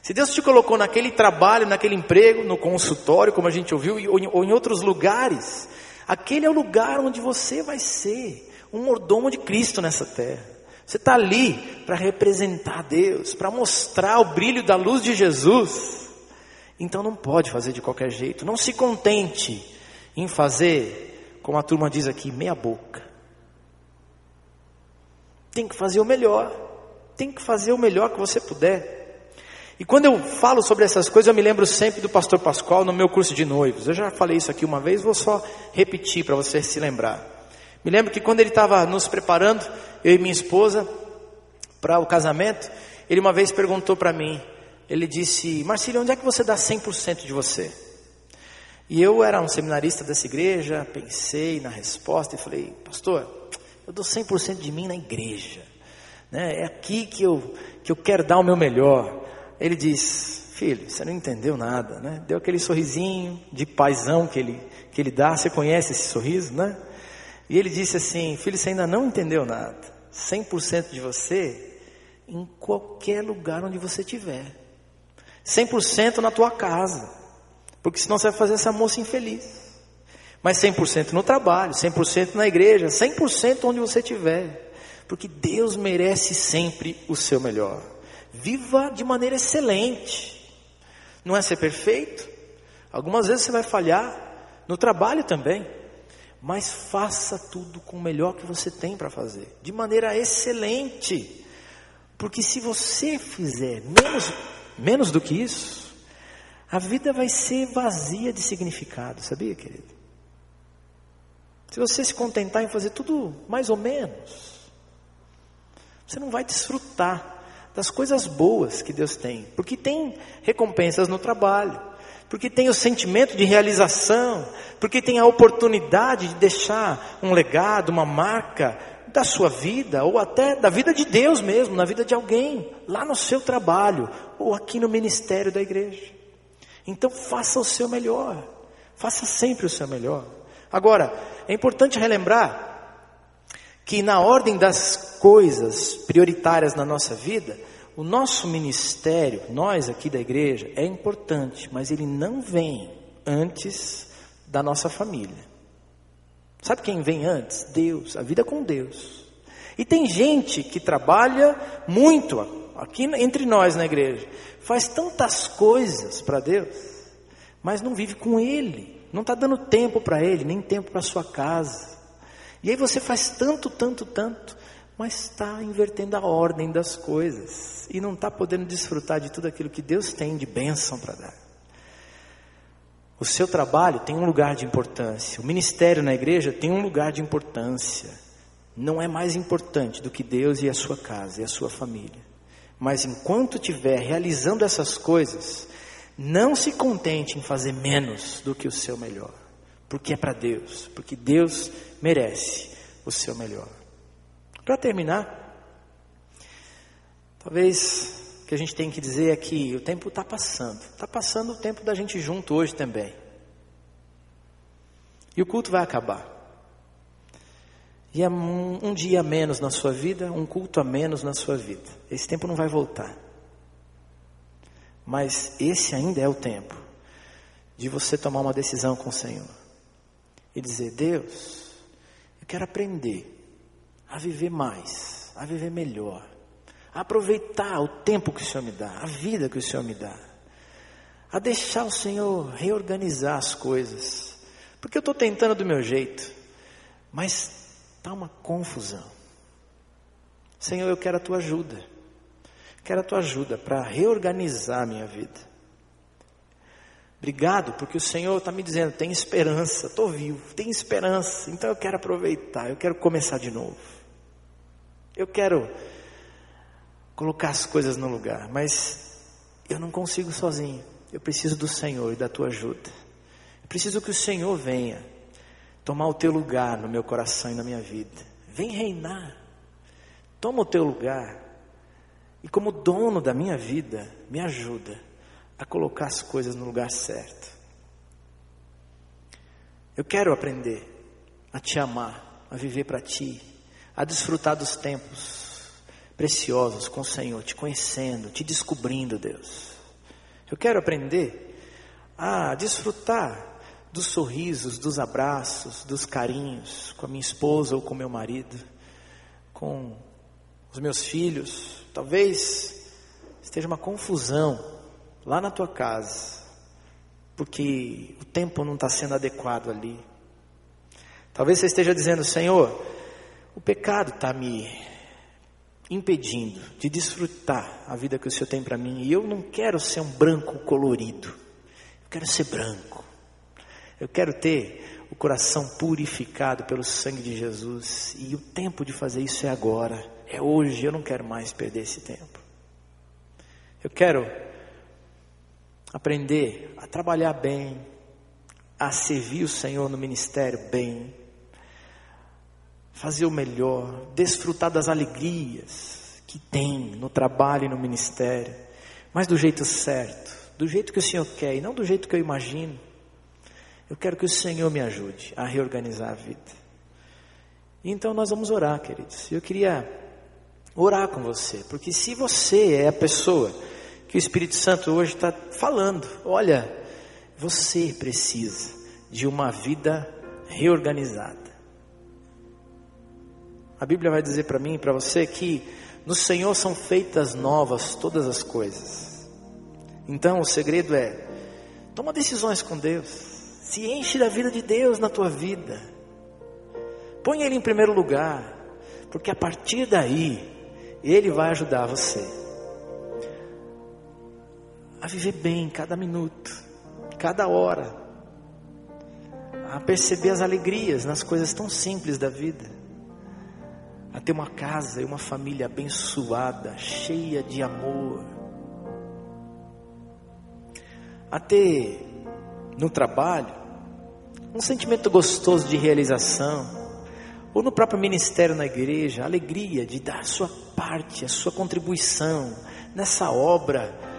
Se Deus te colocou naquele trabalho, naquele emprego, no consultório, como a gente ouviu, ou em outros lugares, aquele é o lugar onde você vai ser um mordomo de Cristo nessa terra. Você está ali para representar Deus, para mostrar o brilho da luz de Jesus. Então não pode fazer de qualquer jeito. Não se contente em fazer, como a turma diz aqui, meia boca. Tem que fazer o melhor. Tem que fazer o melhor que você puder. E quando eu falo sobre essas coisas, eu me lembro sempre do pastor Pascoal no meu curso de noivos. Eu já falei isso aqui uma vez, vou só repetir para você se lembrar. Me lembro que quando ele estava nos preparando, eu e minha esposa, para o casamento, ele uma vez perguntou para mim, ele disse, Marcílio, onde é que você dá 100% de você? E eu era um seminarista dessa igreja, pensei na resposta e falei, pastor, eu dou 100% de mim na igreja. Né? É aqui que eu, que eu quero dar o meu melhor. Ele diz: Filho, você não entendeu nada, né? Deu aquele sorrisinho de paisão que ele, que ele dá. Você conhece esse sorriso, né? E ele disse assim: Filho, você ainda não entendeu nada. 100% de você em qualquer lugar onde você estiver. 100% na tua casa. Porque senão você vai fazer essa moça infeliz. Mas 100% no trabalho, 100% na igreja, 100% onde você estiver. Porque Deus merece sempre o seu melhor. Viva de maneira excelente. Não é ser perfeito? Algumas vezes você vai falhar, no trabalho também. Mas faça tudo com o melhor que você tem para fazer, de maneira excelente. Porque se você fizer menos, menos do que isso, a vida vai ser vazia de significado, sabia, querido? Se você se contentar em fazer tudo mais ou menos, você não vai desfrutar das coisas boas que Deus tem, porque tem recompensas no trabalho, porque tem o sentimento de realização, porque tem a oportunidade de deixar um legado, uma marca da sua vida, ou até da vida de Deus mesmo, na vida de alguém, lá no seu trabalho, ou aqui no ministério da igreja. Então faça o seu melhor, faça sempre o seu melhor. Agora, é importante relembrar que na ordem das coisas prioritárias na nossa vida, o nosso ministério, nós aqui da igreja, é importante, mas ele não vem antes da nossa família. Sabe quem vem antes? Deus, a vida com Deus. E tem gente que trabalha muito aqui entre nós na igreja, faz tantas coisas para Deus, mas não vive com Ele, não está dando tempo para Ele, nem tempo para sua casa. E aí você faz tanto, tanto, tanto, mas está invertendo a ordem das coisas e não está podendo desfrutar de tudo aquilo que Deus tem de bênção para dar. O seu trabalho tem um lugar de importância, o ministério na igreja tem um lugar de importância. Não é mais importante do que Deus e a sua casa e a sua família. Mas enquanto estiver realizando essas coisas, não se contente em fazer menos do que o seu melhor, porque é para Deus, porque Deus merece o seu melhor. Para terminar, talvez o que a gente tem que dizer é que o tempo está passando, está passando o tempo da gente junto hoje também. E o culto vai acabar. E é um, um dia a menos na sua vida, um culto a menos na sua vida. Esse tempo não vai voltar. Mas esse ainda é o tempo de você tomar uma decisão com o Senhor e dizer: Deus, eu quero aprender a viver mais, a viver melhor, a aproveitar o tempo que o Senhor me dá, a vida que o Senhor me dá, a deixar o Senhor reorganizar as coisas, porque eu estou tentando do meu jeito, mas está uma confusão. Senhor, eu quero a tua ajuda. Quero a tua ajuda para reorganizar a minha vida. Obrigado, porque o Senhor está me dizendo: tem esperança, estou vivo, tem esperança, então eu quero aproveitar, eu quero começar de novo. Eu quero colocar as coisas no lugar, mas eu não consigo sozinho. Eu preciso do Senhor e da tua ajuda. Eu preciso que o Senhor venha tomar o teu lugar no meu coração e na minha vida. Vem reinar. Toma o teu lugar. E como dono da minha vida, me ajuda a colocar as coisas no lugar certo. Eu quero aprender a te amar, a viver para ti, a desfrutar dos tempos preciosos com o Senhor, te conhecendo, te descobrindo, Deus. Eu quero aprender a desfrutar dos sorrisos, dos abraços, dos carinhos com a minha esposa ou com meu marido, com os meus filhos. Talvez esteja uma confusão lá na tua casa, porque o tempo não está sendo adequado ali. Talvez você esteja dizendo, Senhor, o pecado está me impedindo de desfrutar a vida que o Senhor tem para mim, e eu não quero ser um branco colorido, eu quero ser branco, eu quero ter o coração purificado pelo sangue de Jesus, e o tempo de fazer isso é agora. É hoje, eu não quero mais perder esse tempo. Eu quero aprender a trabalhar bem, a servir o Senhor no ministério bem, fazer o melhor, desfrutar das alegrias que tem no trabalho e no ministério, mas do jeito certo, do jeito que o Senhor quer e não do jeito que eu imagino. Eu quero que o Senhor me ajude a reorganizar a vida. Então nós vamos orar, queridos. Eu queria orar com você, porque se você é a pessoa que o Espírito Santo hoje está falando, olha, você precisa de uma vida reorganizada. A Bíblia vai dizer para mim e para você que no Senhor são feitas novas todas as coisas. Então o segredo é toma decisões com Deus, se enche da vida de Deus na tua vida, põe Ele em primeiro lugar, porque a partir daí ele vai ajudar você a viver bem cada minuto, cada hora, a perceber as alegrias nas coisas tão simples da vida, a ter uma casa e uma família abençoada, cheia de amor, a ter no trabalho um sentimento gostoso de realização, ou no próprio ministério na igreja, a alegria de dar a sua parte, a sua contribuição nessa obra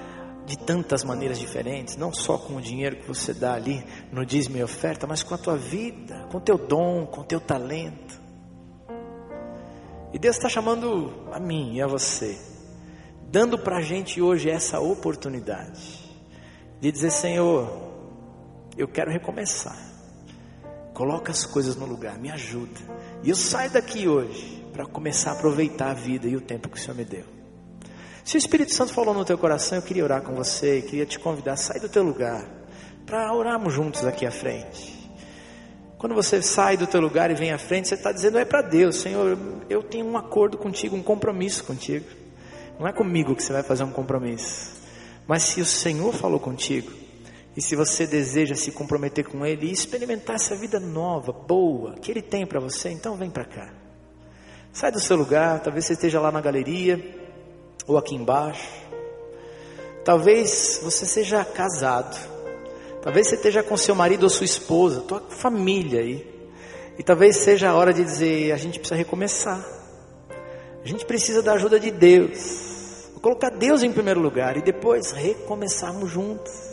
de tantas maneiras diferentes, não só com o dinheiro que você dá ali no dízimo e oferta, mas com a tua vida, com o teu dom, com o teu talento. E Deus está chamando a mim e a você, dando para a gente hoje essa oportunidade de dizer: Senhor, eu quero recomeçar. Coloca as coisas no lugar, me ajuda. E eu saio daqui hoje para começar a aproveitar a vida e o tempo que o Senhor me deu. Se o Espírito Santo falou no teu coração, eu queria orar com você, queria te convidar a sair do teu lugar para orarmos juntos aqui à frente. Quando você sai do teu lugar e vem à frente, você está dizendo é para Deus, Senhor, eu tenho um acordo contigo, um compromisso contigo. Não é comigo que você vai fazer um compromisso. Mas se o Senhor falou contigo, e se você deseja se comprometer com Ele e experimentar essa vida nova, boa, que Ele tem para você, então vem para cá. Sai do seu lugar, talvez você esteja lá na galeria, ou aqui embaixo. Talvez você seja casado. Talvez você esteja com seu marido ou sua esposa, tua família aí. E talvez seja a hora de dizer: a gente precisa recomeçar. A gente precisa da ajuda de Deus. Vou colocar Deus em primeiro lugar e depois recomeçarmos juntos.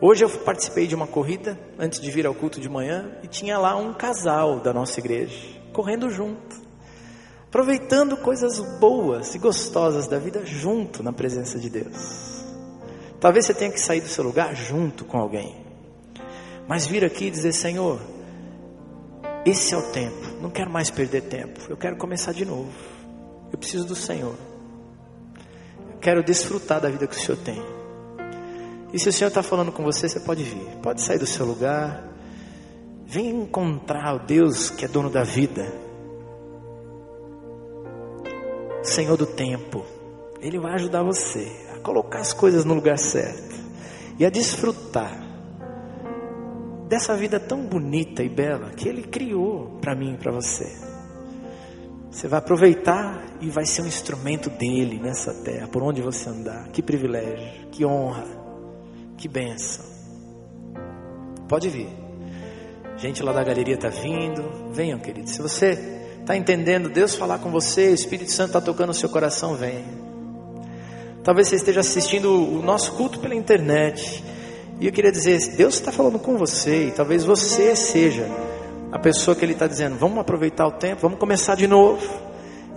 Hoje eu participei de uma corrida antes de vir ao culto de manhã e tinha lá um casal da nossa igreja correndo junto, aproveitando coisas boas e gostosas da vida junto na presença de Deus. Talvez você tenha que sair do seu lugar junto com alguém. Mas vir aqui e dizer: Senhor, esse é o tempo. Não quero mais perder tempo. Eu quero começar de novo. Eu preciso do Senhor. Eu quero desfrutar da vida que o Senhor tem. E se o Senhor está falando com você, você pode vir. Pode sair do seu lugar. Vem encontrar o Deus que é dono da vida. Senhor do tempo. Ele vai ajudar você colocar as coisas no lugar certo e a desfrutar dessa vida tão bonita e bela que Ele criou para mim e para você. Você vai aproveitar e vai ser um instrumento dele nessa terra, por onde você andar. Que privilégio, que honra, que benção. Pode vir. Gente lá da galeria está vindo. Venham, queridos. Se você está entendendo Deus falar com você, o Espírito Santo está tocando o seu coração, venha. Talvez você esteja assistindo o nosso culto pela internet. E eu queria dizer, Deus está falando com você, e talvez você seja a pessoa que Ele está dizendo, vamos aproveitar o tempo, vamos começar de novo.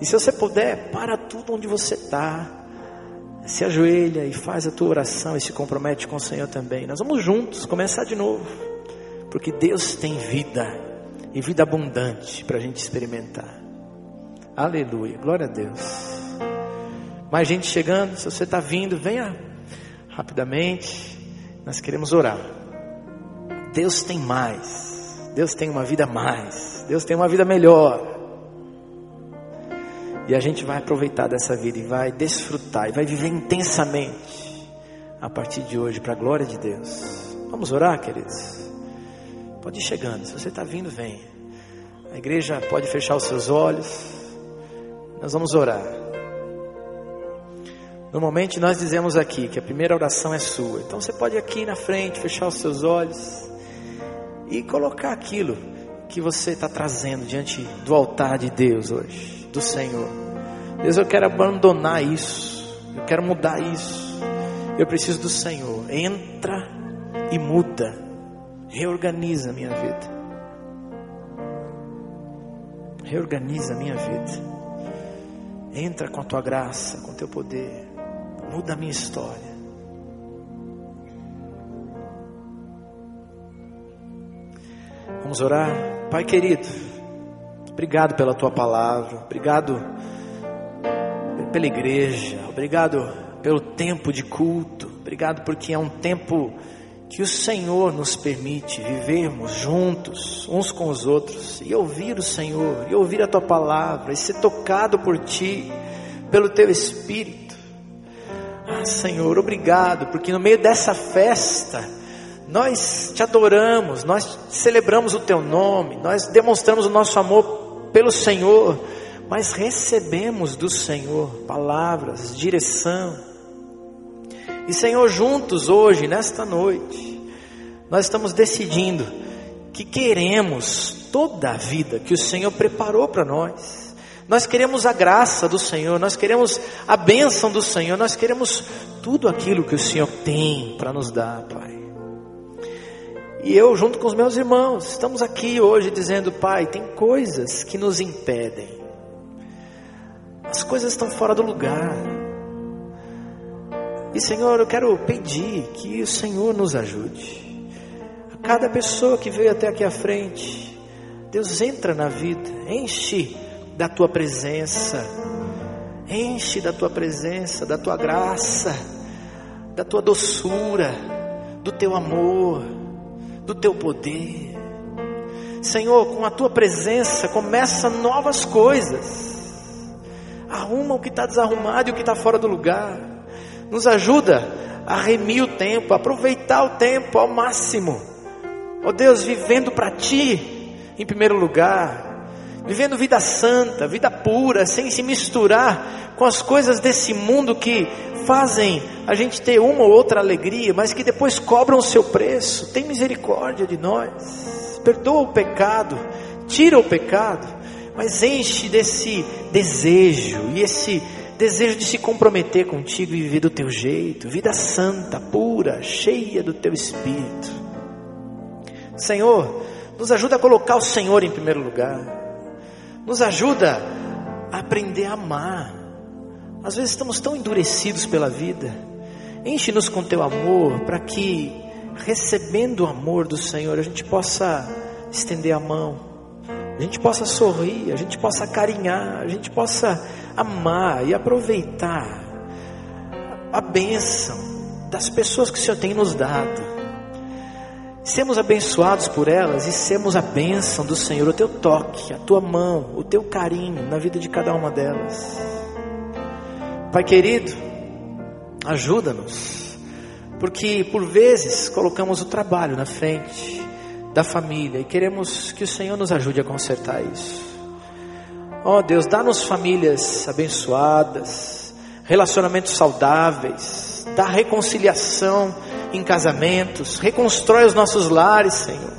E se você puder, para tudo onde você está, se ajoelha e faz a tua oração e se compromete com o Senhor também. Nós vamos juntos começar de novo, porque Deus tem vida e vida abundante para a gente experimentar. Aleluia, glória a Deus. Mais gente chegando, se você está vindo, venha rapidamente. Nós queremos orar. Deus tem mais. Deus tem uma vida mais. Deus tem uma vida melhor. E a gente vai aproveitar dessa vida e vai desfrutar e vai viver intensamente a partir de hoje para a glória de Deus. Vamos orar, queridos? Pode ir chegando. Se você está vindo, venha. A igreja pode fechar os seus olhos. Nós vamos orar. Normalmente nós dizemos aqui que a primeira oração é sua. Então você pode aqui na frente fechar os seus olhos e colocar aquilo que você está trazendo diante do altar de Deus hoje, do Senhor. Deus, eu quero abandonar isso, eu quero mudar isso. Eu preciso do Senhor. Entra e muda, reorganiza a minha vida. Reorganiza a minha vida. Entra com a tua graça, com o teu poder muda a minha história. Vamos orar. Pai querido, obrigado pela tua palavra, obrigado pela igreja, obrigado pelo tempo de culto, obrigado porque é um tempo que o Senhor nos permite vivermos juntos, uns com os outros, e ouvir o Senhor, e ouvir a tua palavra, e ser tocado por ti, pelo teu Espírito. Ah, Senhor, obrigado, porque no meio dessa festa, nós te adoramos, nós celebramos o teu nome, nós demonstramos o nosso amor pelo Senhor, mas recebemos do Senhor palavras, direção. E Senhor, juntos hoje, nesta noite, nós estamos decidindo que queremos toda a vida que o Senhor preparou para nós. Nós queremos a graça do Senhor, nós queremos a bênção do Senhor, nós queremos tudo aquilo que o Senhor tem para nos dar, Pai. E eu, junto com os meus irmãos, estamos aqui hoje dizendo, Pai, tem coisas que nos impedem, as coisas estão fora do lugar. E Senhor, eu quero pedir que o Senhor nos ajude. A cada pessoa que veio até aqui à frente, Deus entra na vida, enche da tua presença. Enche da tua presença, da tua graça, da tua doçura, do teu amor. do teu poder. Senhor, com a tua presença começa novas coisas. Arruma o que está desarrumado e o que está fora do lugar. Nos ajuda a remir o tempo, a aproveitar o tempo ao máximo. Ó oh Deus, vivendo para ti em primeiro lugar, vivendo vida santa, vida pura, sem se misturar com as coisas desse mundo que fazem a gente ter uma ou outra alegria, mas que depois cobram o seu preço. Tem misericórdia de nós, perdoa o pecado, tira o pecado, mas enche desse desejo e esse desejo de se comprometer contigo e viver do teu jeito, vida santa, pura, cheia do teu espírito. Senhor, nos ajuda a colocar o Senhor em primeiro lugar. Nos ajuda a aprender a amar. Às vezes estamos tão endurecidos pela vida. Enche-nos com teu amor para que, recebendo o amor do Senhor, a gente possa estender a mão, a gente possa sorrir, a gente possa carinhar, a gente possa amar e aproveitar a bênção das pessoas que o Senhor tem nos dado. Sermos abençoados por elas e sermos a bênção do Senhor, o teu toque, a tua mão, o teu carinho na vida de cada uma delas. Pai querido, ajuda-nos, porque por vezes colocamos o trabalho na frente da família e queremos que o Senhor nos ajude a consertar isso. Ó oh, Deus, dá-nos famílias abençoadas, relacionamentos saudáveis, dá reconciliação em casamentos, reconstrói os nossos lares, Senhor.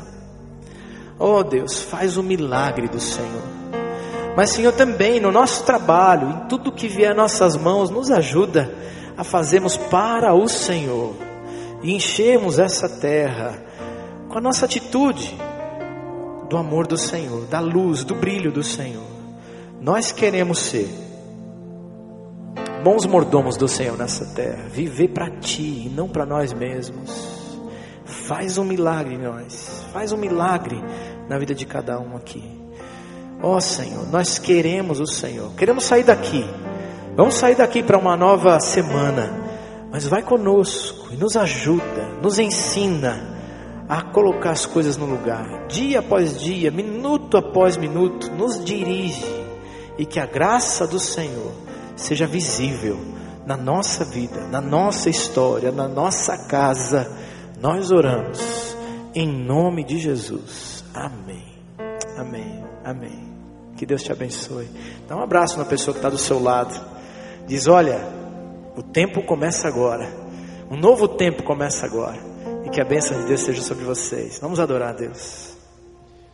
Oh Deus, faz o milagre do Senhor. Mas, Senhor, também no nosso trabalho, em tudo que vier às nossas mãos, nos ajuda a fazermos para o Senhor e enchermos essa terra com a nossa atitude do amor do Senhor, da luz, do brilho do Senhor. Nós queremos ser bons mordomos do Senhor nessa terra, viver para Ti e não para nós mesmos. Faz um milagre em nós, faz um milagre na vida de cada um aqui. Ó oh, Senhor, nós queremos o Senhor, queremos sair daqui, vamos sair daqui para uma nova semana, mas vai conosco e nos ajuda, nos ensina a colocar as coisas no lugar, dia após dia, minuto após minuto, nos dirige e que a graça do Senhor seja visível na nossa vida, na nossa história, na nossa casa. Nós oramos em nome de Jesus. Amém. Amém. Amém. Que Deus te abençoe. Dá um abraço na pessoa que está do seu lado. Diz: Olha, o tempo começa agora. Um novo tempo começa agora. E que a bênção de Deus seja sobre vocês. Vamos adorar a Deus.